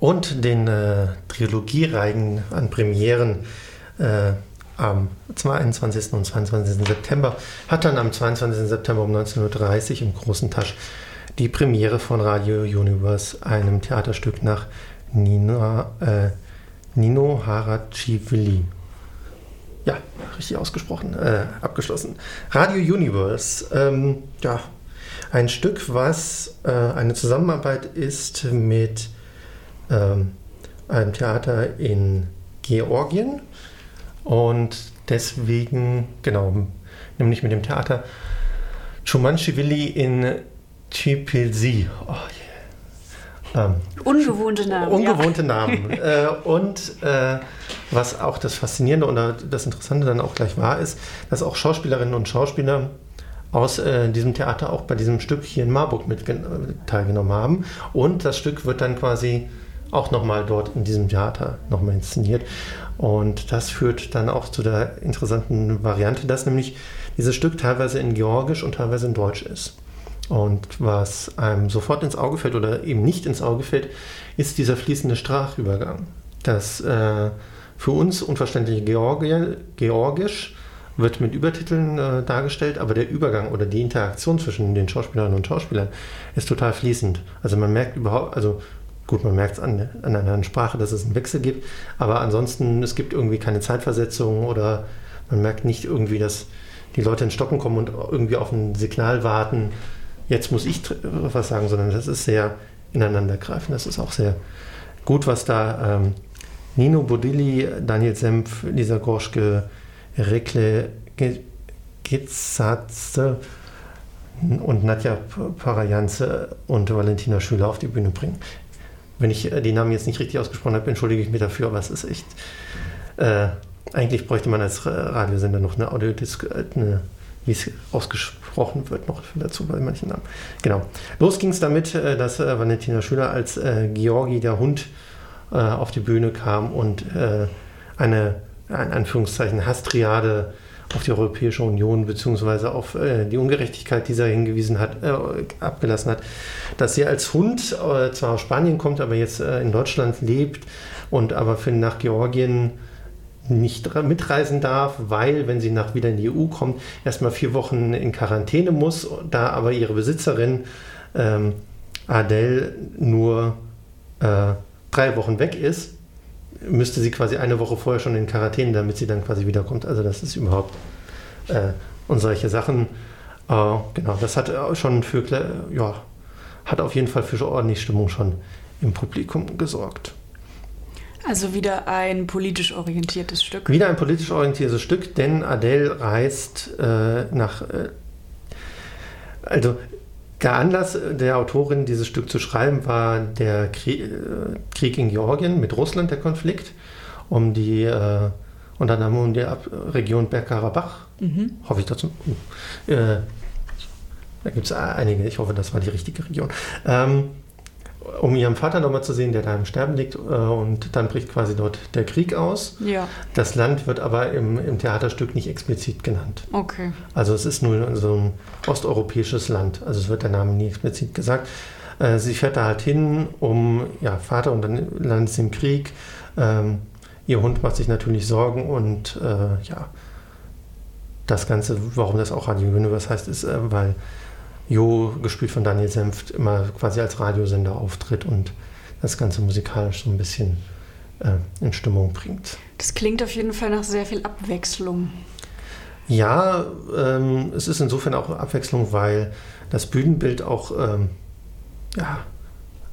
und den äh, Trilogiereigen an Premieren äh, am 21. und 22. September hat dann am 22. September um 19.30 Uhr im Großen Tasch die Premiere von Radio Universe, einem Theaterstück nach Nina, äh, Nino Harachivili. Ja, richtig ausgesprochen, äh, abgeschlossen. Radio Universe, ähm, ja, ein Stück, was äh, eine Zusammenarbeit ist mit ähm, einem Theater in Georgien und deswegen, genau, nämlich mit dem Theater Chumanchivili in Tbilisi. Oh, yeah. ähm, ungewohnte Namen. Ungewohnte ja. Namen. äh, und äh, was auch das Faszinierende oder das Interessante dann auch gleich war, ist, dass auch Schauspielerinnen und Schauspieler aus äh, diesem Theater auch bei diesem Stück hier in Marburg mit teilgenommen haben. Und das Stück wird dann quasi auch nochmal dort in diesem Theater nochmal inszeniert. Und das führt dann auch zu der interessanten Variante, dass nämlich dieses Stück teilweise in Georgisch und teilweise in Deutsch ist. Und was einem sofort ins Auge fällt oder eben nicht ins Auge fällt, ist dieser fließende Sprachübergang. Das äh, für uns unverständliche Georgi Georgisch wird mit Übertiteln äh, dargestellt, aber der Übergang oder die Interaktion zwischen den Schauspielerinnen und Schauspielern ist total fließend. Also man merkt überhaupt, also Gut, man merkt es an, an einer Sprache, dass es einen Wechsel gibt, aber ansonsten, es gibt irgendwie keine Zeitversetzung oder man merkt nicht irgendwie, dass die Leute in Stocken kommen und irgendwie auf ein Signal warten, jetzt muss ich was sagen, sondern das ist sehr ineinandergreifend. Das ist auch sehr gut, was da ähm, Nino Bodilli, Daniel Senf, Lisa Gorschke, Rekle Gitzatze und Nadja Parajanze und Valentina Schüler auf die Bühne bringen. Wenn ich äh, die Namen jetzt nicht richtig ausgesprochen habe, entschuldige ich mich dafür, aber es ist echt. Äh, eigentlich bräuchte man als Radiosender noch eine Audiodisk, äh, eine, wie es ausgesprochen wird, noch dazu bei manchen Namen. Genau. Los ging es damit, äh, dass Valentina Schüler als äh, Georgi, der Hund, äh, auf die Bühne kam und eine, in Anführungszeichen, Hastriade auf die Europäische Union beziehungsweise auf äh, die Ungerechtigkeit, die sie hingewiesen hat, äh, abgelassen hat, dass sie als Hund äh, zwar aus Spanien kommt, aber jetzt äh, in Deutschland lebt und aber für nach Georgien nicht mitreisen darf, weil, wenn sie nach wieder in die EU kommt, erstmal vier Wochen in Quarantäne muss, da aber ihre Besitzerin ähm, Adele nur äh, drei Wochen weg ist müsste sie quasi eine Woche vorher schon in Quarantäne, damit sie dann quasi wiederkommt. Also das ist überhaupt äh, und solche Sachen. Äh, genau, das hat schon für, ja, hat auf jeden Fall für ordentlich Stimmung schon im Publikum gesorgt. Also wieder ein politisch orientiertes Stück. Wieder ein politisch orientiertes Stück, denn Adele reist äh, nach. Äh, also der Anlass der Autorin, dieses Stück zu schreiben, war der Krieg, äh, Krieg in Georgien mit Russland, der Konflikt, um die, äh, unter anderem um die Region Bergkarabach. Mhm. Hoffe ich dazu. Äh, da gibt es einige, ich hoffe, das war die richtige Region. Ähm, um ihren Vater nochmal zu sehen, der da im Sterben liegt. Äh, und dann bricht quasi dort der Krieg aus. Ja. Das Land wird aber im, im Theaterstück nicht explizit genannt. Okay. Also es ist nur so ein osteuropäisches Land. Also es wird der Name nie explizit gesagt. Äh, sie fährt da halt hin, um, ja, Vater und dann landet sie im Krieg. Ähm, ihr Hund macht sich natürlich Sorgen und äh, ja, das Ganze, warum das auch Radio Universe heißt, ist, äh, weil Jo, gespielt von Daniel Senft, immer quasi als Radiosender auftritt und das Ganze musikalisch so ein bisschen äh, in Stimmung bringt. Das klingt auf jeden Fall nach sehr viel Abwechslung. Ja, ähm, es ist insofern auch Abwechslung, weil das Bühnenbild auch ähm, ja,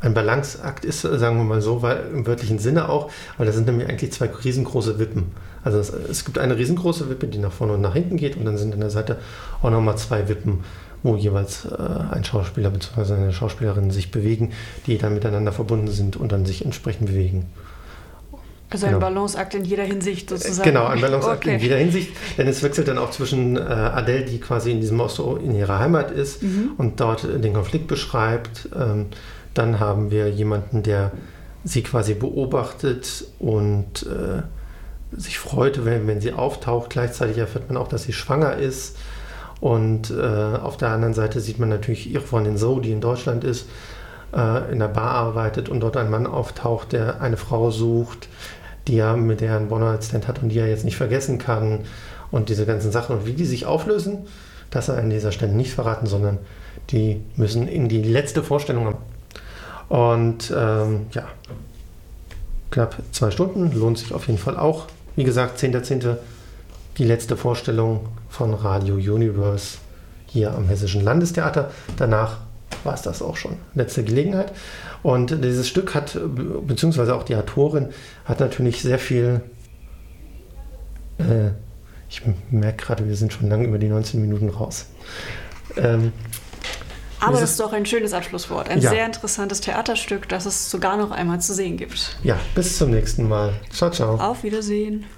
ein Balanceakt ist, sagen wir mal so, weil, im wörtlichen Sinne auch, weil das sind nämlich eigentlich zwei riesengroße Wippen. Also es, es gibt eine riesengroße Wippe, die nach vorne und nach hinten geht und dann sind an der Seite auch nochmal zwei Wippen wo jeweils äh, ein Schauspieler bzw. eine Schauspielerin sich bewegen, die dann miteinander verbunden sind und dann sich entsprechend bewegen. Also genau. ein Balanceakt in jeder Hinsicht sozusagen. Genau, ein Balanceakt okay. in jeder Hinsicht, denn es wechselt dann auch zwischen äh, Adele, die quasi in diesem Ostro in ihrer Heimat ist mhm. und dort den Konflikt beschreibt. Ähm, dann haben wir jemanden, der sie quasi beobachtet und äh, sich freut, wenn, wenn sie auftaucht. Gleichzeitig erfährt man auch, dass sie schwanger ist. Und äh, auf der anderen Seite sieht man natürlich ihre Freundin Zoe, die in Deutschland ist. äh, in der Bar arbeitet und dort ein Mann auftaucht, der eine Frau sucht, die er mit der ein One-Night-Stand hat und die er jetzt nicht vergessen kann und diese ganzen Sachen und wie die sich auflösen, das er an dieser Stelle nicht verraten, sondern die müssen in die letzte Vorstellung. Und ähm, ja, knapp zwei Stunden, lohnt sich auf jeden Fall auch. Wie gesagt, 10.10. die letzte Vorstellung von Radio Universe hier am Hessischen Landestheater. Danach war es das auch schon. Letzte Gelegenheit. Und dieses Stück hat, beziehungsweise auch die Autorin, hat natürlich sehr viel. Äh, ich merke gerade, wir sind schon lange über die 19 Minuten raus. Ähm, aber das ist doch ein schönes Abschlusswort. Ein ja. sehr interessantes Theaterstück, das es sogar noch einmal zu sehen gibt. Ja, bis zum nächsten Mal. Ciao, ciao. Auf Wiedersehen.